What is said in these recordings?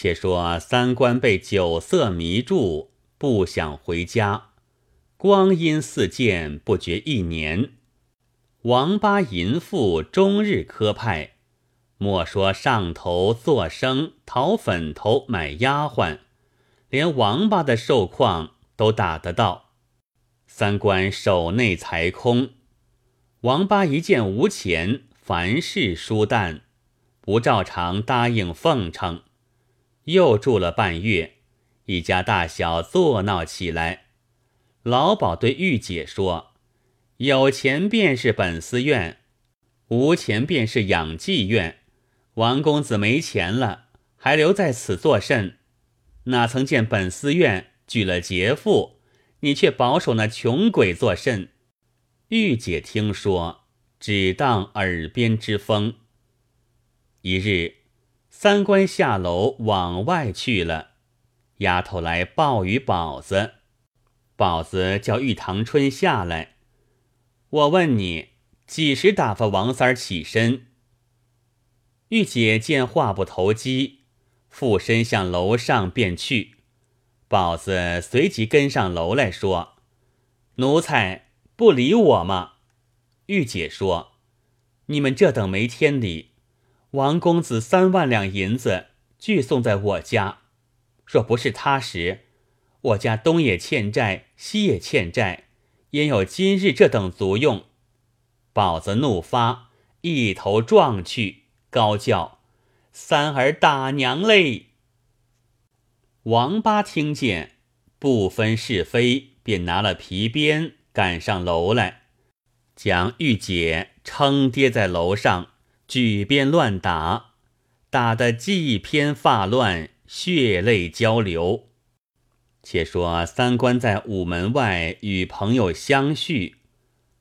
且说三官被酒色迷住，不想回家，光阴似箭，不觉一年。王八淫妇终日磕派，莫说上头做生讨粉头买丫鬟，连王八的寿况都打得到。三官手内财空，王八一见无钱，凡事疏淡，不照常答应奉承。又住了半月，一家大小作闹起来。老鸨对玉姐说：“有钱便是本寺院，无钱便是养妓院。王公子没钱了，还留在此作甚？哪曾见本寺院举了劫富，你却保守那穷鬼作甚？”玉姐听说，只当耳边之风。一日。三官下楼往外去了，丫头来报与宝子，宝子叫玉堂春下来。我问你，几时打发王三儿起身？玉姐见话不投机，附身向楼上便去。宝子随即跟上楼来说：“奴才不理我吗？”玉姐说：“你们这等没天理。”王公子三万两银子俱送在我家，若不是他时，我家东也欠债，西也欠债，焉有今日这等足用？宝子怒发，一头撞去，高叫：“三儿打娘嘞！”王八听见，不分是非，便拿了皮鞭赶上楼来，将玉姐撑跌在楼上。举鞭乱打，打得髻偏发乱，血泪交流。且说三官在午门外与朋友相叙，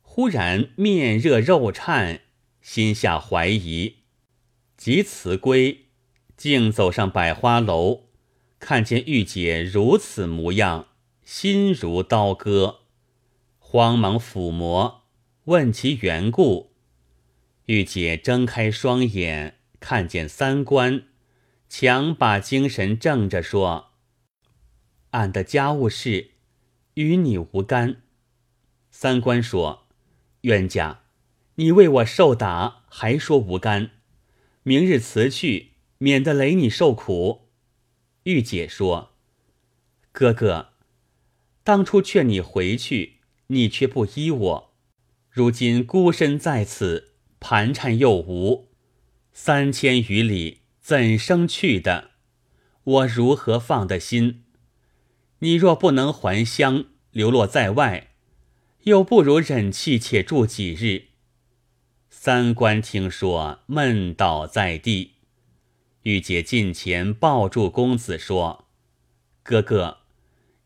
忽然面热肉颤，心下怀疑，即辞归，竟走上百花楼，看见玉姐如此模样，心如刀割，慌忙抚摸，问其缘故。玉姐睁开双眼，看见三观，强把精神正着说：“俺的家务事与你无干。”三官说：“冤家，你为我受打，还说无干？明日辞去，免得累你受苦。”玉姐说：“哥哥，当初劝你回去，你却不依我，如今孤身在此。”盘缠又无三千余里，怎生去的？我如何放得心？你若不能还乡，流落在外，又不如忍气且住几日。三官听说，闷倒在地。玉姐近前抱住公子说：“哥哥，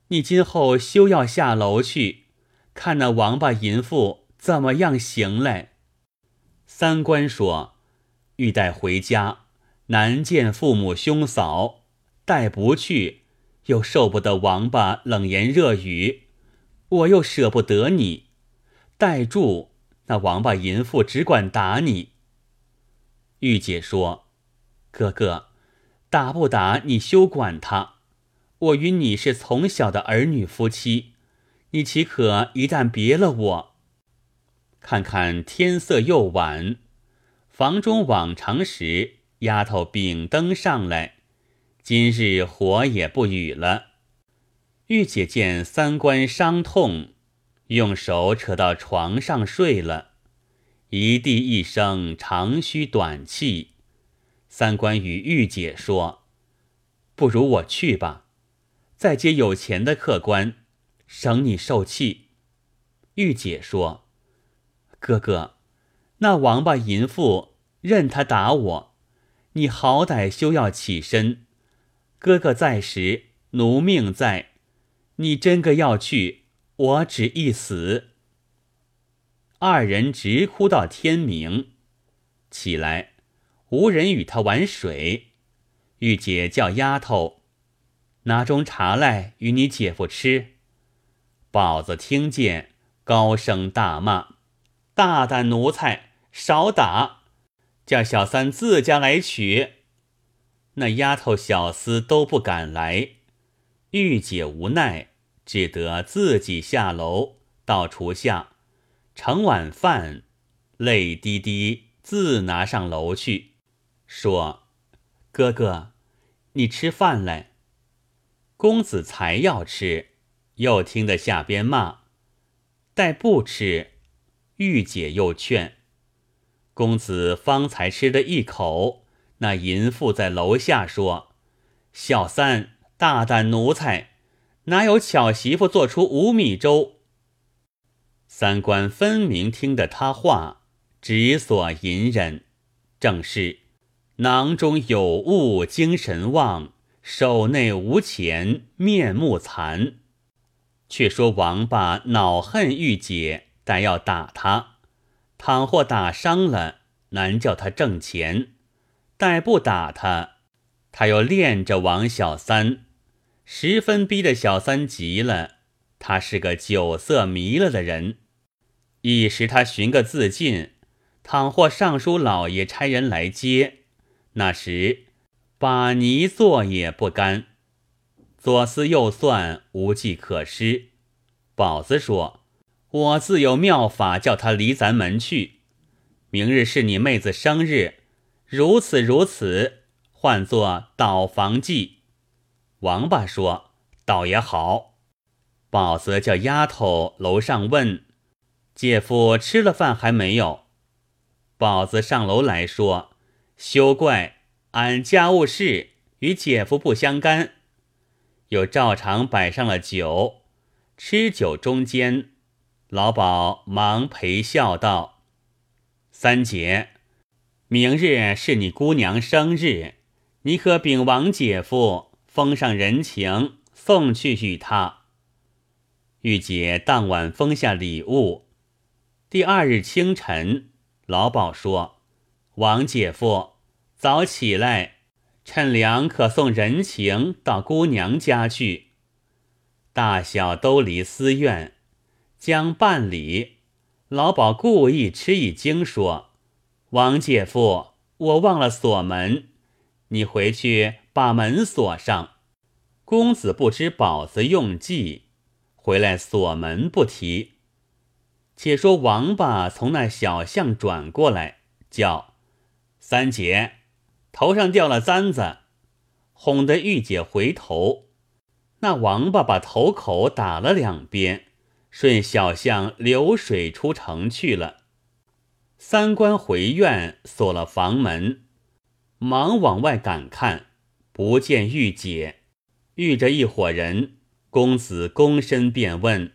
你今后休要下楼去，看那王八淫妇怎么样行嘞。”三官说：“欲带回家，难见父母兄嫂；带不去，又受不得王八冷言热语。我又舍不得你，带住那王八淫妇只管打你。”玉姐说：“哥哥，打不打你休管他。我与你是从小的儿女夫妻，你岂可一旦别了我？”看看天色又晚，房中往常时丫头秉灯上来，今日火也不语了。玉姐见三官伤痛，用手扯到床上睡了，一地一声长吁短气。三官与玉姐说：“不如我去吧，再接有钱的客官，省你受气。”玉姐说。哥哥，那王八淫妇任他打我，你好歹休要起身。哥哥在时，奴命在，你真个要去，我只一死。二人直哭到天明，起来，无人与他玩水。玉姐叫丫头拿盅茶来与你姐夫吃。宝子听见，高声大骂。大胆奴才，少打！叫小三自家来取。那丫头小厮都不敢来。玉姐无奈，只得自己下楼到厨下盛碗饭，泪滴滴自拿上楼去，说：“哥哥，你吃饭来。”公子才要吃，又听得下边骂，待不吃，玉姐又劝。公子方才吃的一口，那淫妇在楼下说：“小三。”大胆奴才，哪有巧媳妇做出五米粥？三官分明听得他话，只所隐忍。正是囊中有物精神旺，手内无钱面目残。却说王八恼恨玉姐，但要打他。倘或打伤了，难叫他挣钱；待不打他，他又恋着王小三。十分逼得小三急了，他是个酒色迷了的人。一时他寻个自尽，倘或尚书老爷差人来接，那时把泥做也不干。左思右算，无计可施。宝子说：“我自有妙法，叫他离咱门去。明日是你妹子生日，如此如此，唤作倒房计。”王八说：“倒也好。”宝子叫丫头楼上问：“姐夫吃了饭还没有？”宝子上楼来说：“休怪，俺家务事与姐夫不相干。”又照常摆上了酒，吃酒中间，老鸨忙陪笑道：“三姐，明日是你姑娘生日，你可禀王姐夫。”封上人情，送去与他。玉姐当晚封下礼物。第二日清晨，老鸨说：“王姐夫，早起来，趁凉可送人情到姑娘家去。大小都离私院，将办理。”老鸨故意吃一惊，说：“王姐夫，我忘了锁门，你回去。”把门锁上，公子不知宝子用计，回来锁门不提。且说王八从那小巷转过来，叫三姐头上掉了簪子，哄得玉姐回头。那王八把头口打了两边，顺小巷流水出城去了。三官回院锁了房门，忙往外赶看。不见玉姐，遇着一伙人，公子躬身便问：“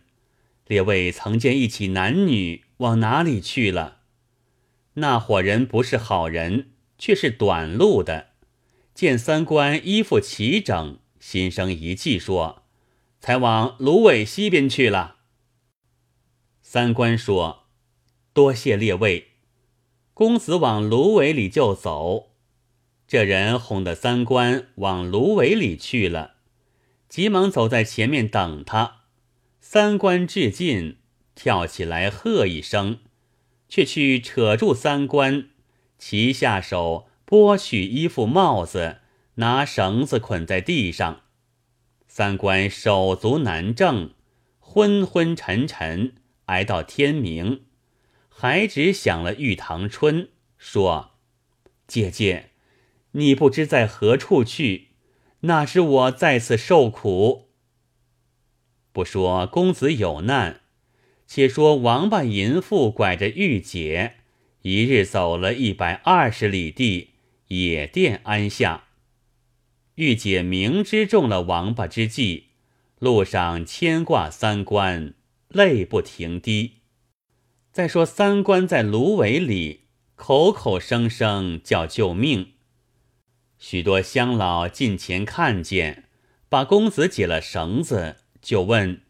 列位曾见一起男女往哪里去了？”那伙人不是好人，却是短路的。见三官衣服齐整，心生一计，说：“才往芦苇西边去了。”三官说：“多谢列位。”公子往芦苇里就走。这人哄得三官往芦苇里去了，急忙走在前面等他。三官至近，跳起来喝一声，却去扯住三官，齐下手剥去衣服帽子，拿绳子捆在地上。三官手足难正，昏昏沉沉，挨到天明，还只想了玉堂春，说：“姐姐。”你不知在何处去，哪知我在此受苦。不说公子有难，且说王八淫妇拐着玉姐，一日走了一百二十里地，野店安下。玉姐明知中了王八之计，路上牵挂三关，泪不停滴。再说三官在芦苇里，口口声声叫救命。许多乡老近前看见，把公子解了绳子，就问：“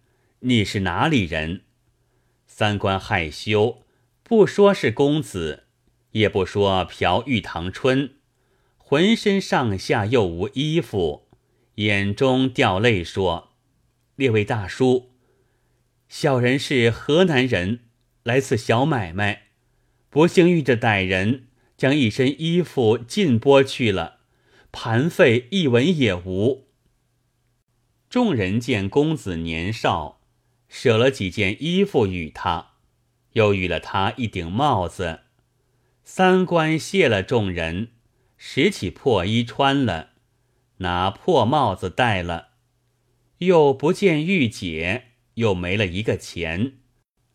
你是哪里人？”三官害羞，不说是公子，也不说嫖玉堂春，浑身上下又无衣服，眼中掉泪，说：“列位大叔，小人是河南人，来此小买卖，不幸遇着歹人，将一身衣服尽剥去了。”盘费一文也无。众人见公子年少，舍了几件衣服与他，又与了他一顶帽子。三官谢了众人，拾起破衣穿了，拿破帽子戴了，又不见玉姐，又没了一个钱，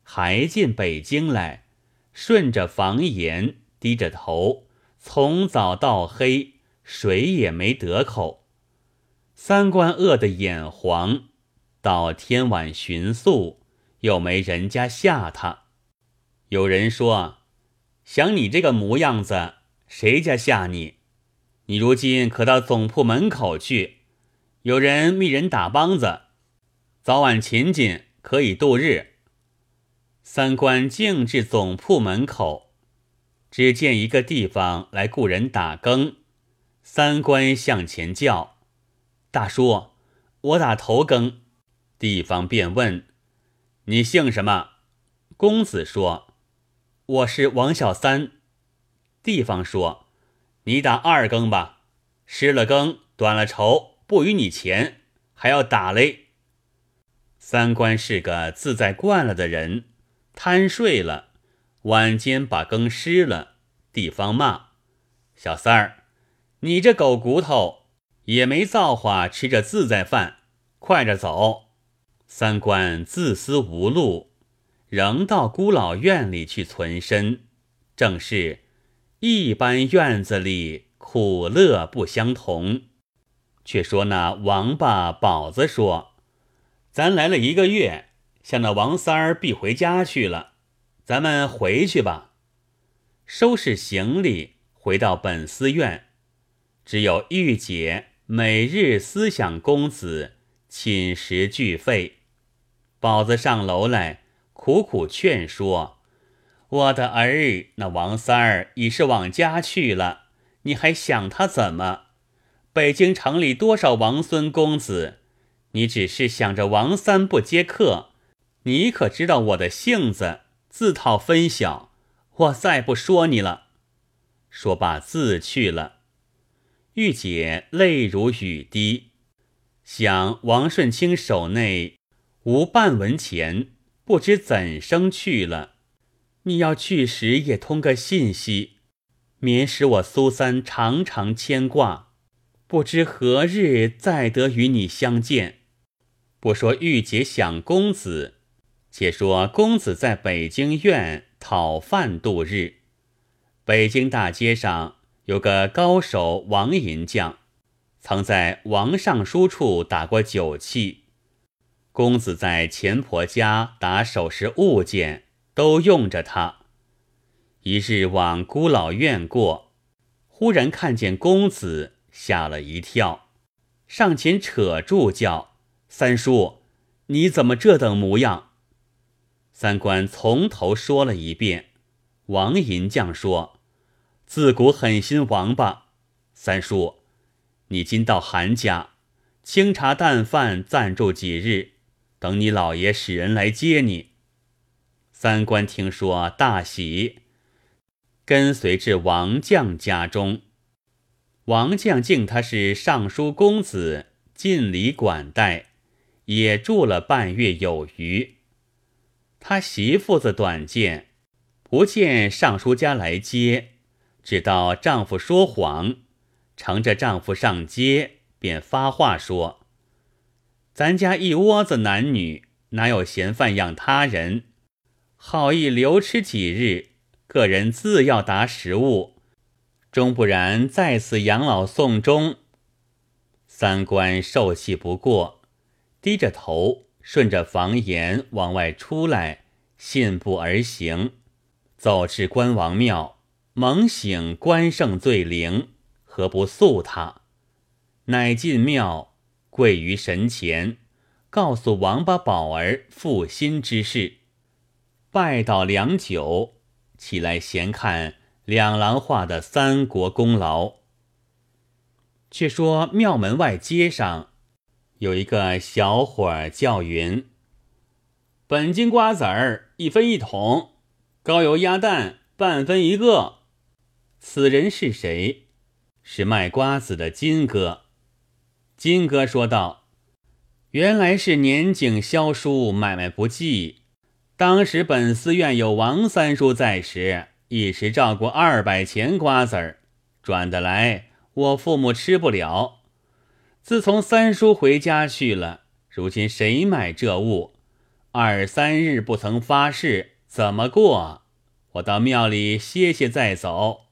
还进北京来，顺着房檐，低着头，从早到黑，水也没得口。三官饿得眼黄，到天晚寻宿，又没人家下他。有人说。想你这个模样子，谁家下你？你如今可到总铺门口去，有人密人打梆子，早晚勤谨可以度日。三官径至总铺门口，只见一个地方来雇人打更。三官向前叫：“大叔，我打头更。”地方便问：“你姓什么？”公子说。我是王小三，地方说：“你打二更吧，失了更，短了绸，不与你钱，还要打嘞。”三官是个自在惯了的人，贪睡了，晚间把更湿了，地方骂：“小三儿，你这狗骨头也没造化，吃着自在饭，快着走。”三官自私无路。仍到孤老院里去存身，正是一般院子里苦乐不相同。却说那王八宝子说：“咱来了一个月，想那王三儿必回家去了，咱们回去吧。”收拾行李回到本寺院，只有玉姐每日思想公子，寝食俱废。宝子上楼来。苦苦劝说，我的儿，那王三儿已是往家去了，你还想他怎么？北京城里多少王孙公子，你只是想着王三不接客，你可知道我的性子，自讨分晓。我再不说你了。说罢自去了。玉姐泪如雨滴，想王顺清手内无半文钱。不知怎生去了，你要去时也通个信息，免使我苏三常常牵挂。不知何日再得与你相见。不说玉姐想公子，且说公子在北京院讨饭度日。北京大街上有个高手王银匠，曾在王尚书处打过酒器。公子在钱婆家打首饰物件，都用着它。一日往孤老院过，忽然看见公子，吓了一跳，上前扯住叫：“三叔，你怎么这等模样？”三官从头说了一遍。王银匠说：“自古狠心王八，三叔，你今到韩家，清茶淡饭暂住几日。”等你老爷使人来接你，三官听说大喜，跟随至王将家中。王将敬他是尚书公子，尽礼管待，也住了半月有余。他媳妇子短见，不见尚书家来接，只道丈夫说谎，乘着丈夫上街，便发话说。咱家一窝子男女，哪有闲饭养他人？好意留吃几日，个人自要打食物，终不然在此养老送终。三官受气不过，低着头顺着房檐往外出来，信步而行，走至关王庙，猛醒关圣罪灵，何不诉他？乃进庙。跪于神前，告诉王八宝儿负心之事，拜倒良久，起来闲看两廊画的三国功劳。却说庙门外街上有一个小伙儿叫云：“本金瓜子儿一分一桶，高油鸭蛋半分一个。”此人是谁？是卖瓜子的金哥。金哥说道：“原来是年景萧疏，买卖不济。当时本寺院有王三叔在时，一时照顾二百钱瓜子儿，赚得来，我父母吃不了。自从三叔回家去了，如今谁买这物？二三日不曾发誓，怎么过？我到庙里歇歇再走。”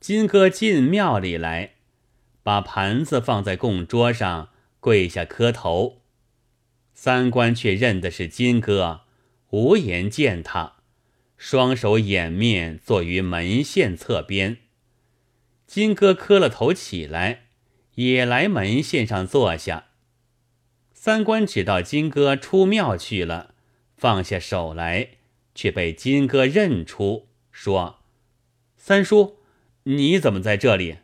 金哥进庙里来。把盘子放在供桌上，跪下磕头。三官却认的是金哥，无言见他，双手掩面坐于门线侧边。金哥磕了头起来，也来门线上坐下。三官只道金哥出庙去了，放下手来，却被金哥认出，说：“三叔，你怎么在这里？”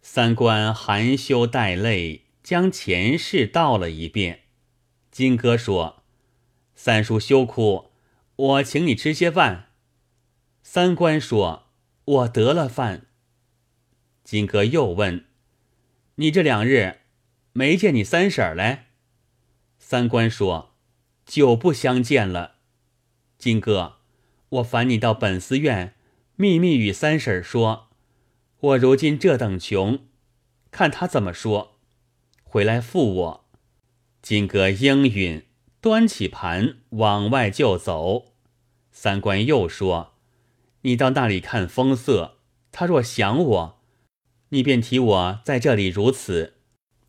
三官含羞带泪，将前事道了一遍。金哥说：“三叔休哭，我请你吃些饭。”三官说：“我得了饭。”金哥又问：“你这两日没见你三婶来？”三官说：“久不相见了。”金哥，我烦你到本寺院，秘密与三婶儿说。我如今这等穷，看他怎么说。回来付我。金哥应允，端起盘往外就走。三官又说：“你到那里看风色。他若想我，你便提我在这里如此；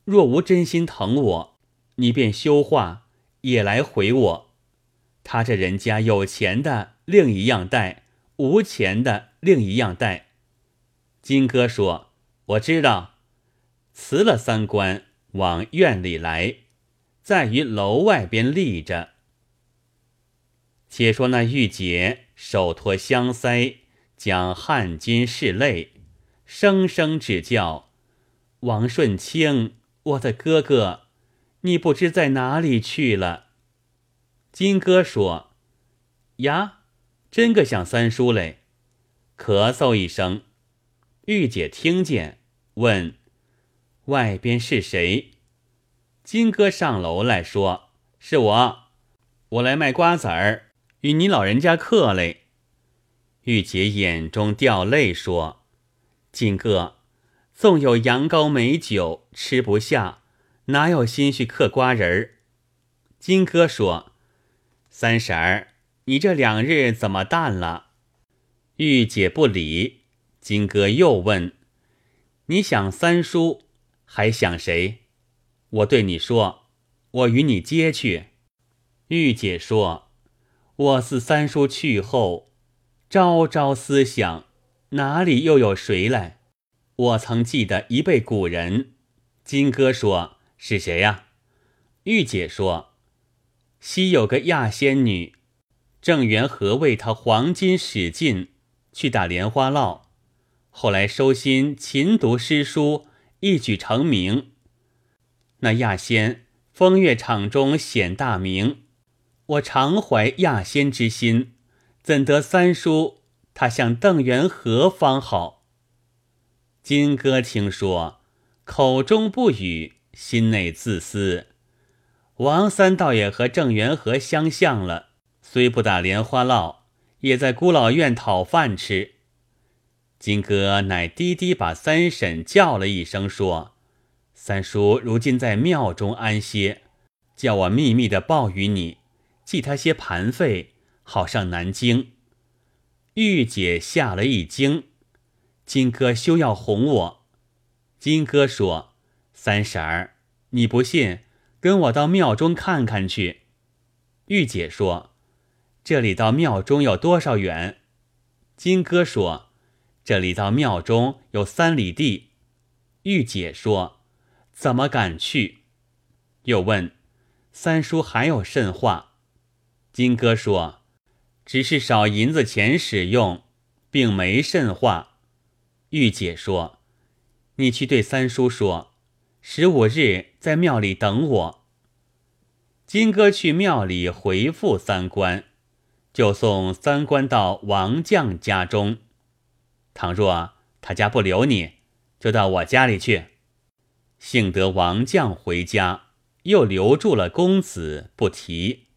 若无真心疼我，你便休话，也来回我。他这人家有钱的另一样带，无钱的另一样带。”金哥说：“我知道。”辞了三官，往院里来，在于楼外边立着。且说那玉姐手托香腮，将汗巾拭泪，声声只叫：“王顺清，我的哥哥，你不知在哪里去了。”金哥说：“呀，真个像三叔嘞！”咳嗽一声。玉姐听见，问：“外边是谁？”金哥上楼来说：“是我，我来卖瓜子儿，与你老人家客嘞。”玉姐眼中掉泪说：“金哥，纵有羊羔美酒，吃不下，哪有心绪嗑瓜仁儿？”金哥说：“三婶儿，你这两日怎么淡了？”玉姐不理。金哥又问：“你想三叔，还想谁？”我对你说：“我与你接去。”玉姐说：“我似三叔去后，朝朝思想，哪里又有谁来？我曾记得一辈古人。”金哥说：“是谁呀？”玉姐说：“昔有个亚仙女，郑元和为她黄金使尽，去打莲花烙。”后来收心勤读诗书，一举成名。那亚仙风月场中显大名，我常怀亚仙之心，怎得三叔他向邓元和方好？金哥听说，口中不语，心内自私。王三倒也和郑元和相像了，虽不打莲花烙，也在孤老院讨饭吃。金哥乃低低把三婶叫了一声，说：“三叔如今在庙中安歇，叫我秘密的报与你，寄他些盘费，好上南京。”玉姐吓了一惊。金哥休要哄我。金哥说：“三婶儿，你不信，跟我到庙中看看去。”玉姐说：“这里到庙中有多少远？”金哥说。这里到庙中有三里地，玉姐说：“怎么敢去？”又问：“三叔还有甚话？”金哥说：“只是少银子钱使用，并没甚话。”玉姐说：“你去对三叔说，十五日在庙里等我。”金哥去庙里回复三官，就送三官到王将家中。倘若他家不留你，就到我家里去。幸得王将回家，又留住了公子，不提。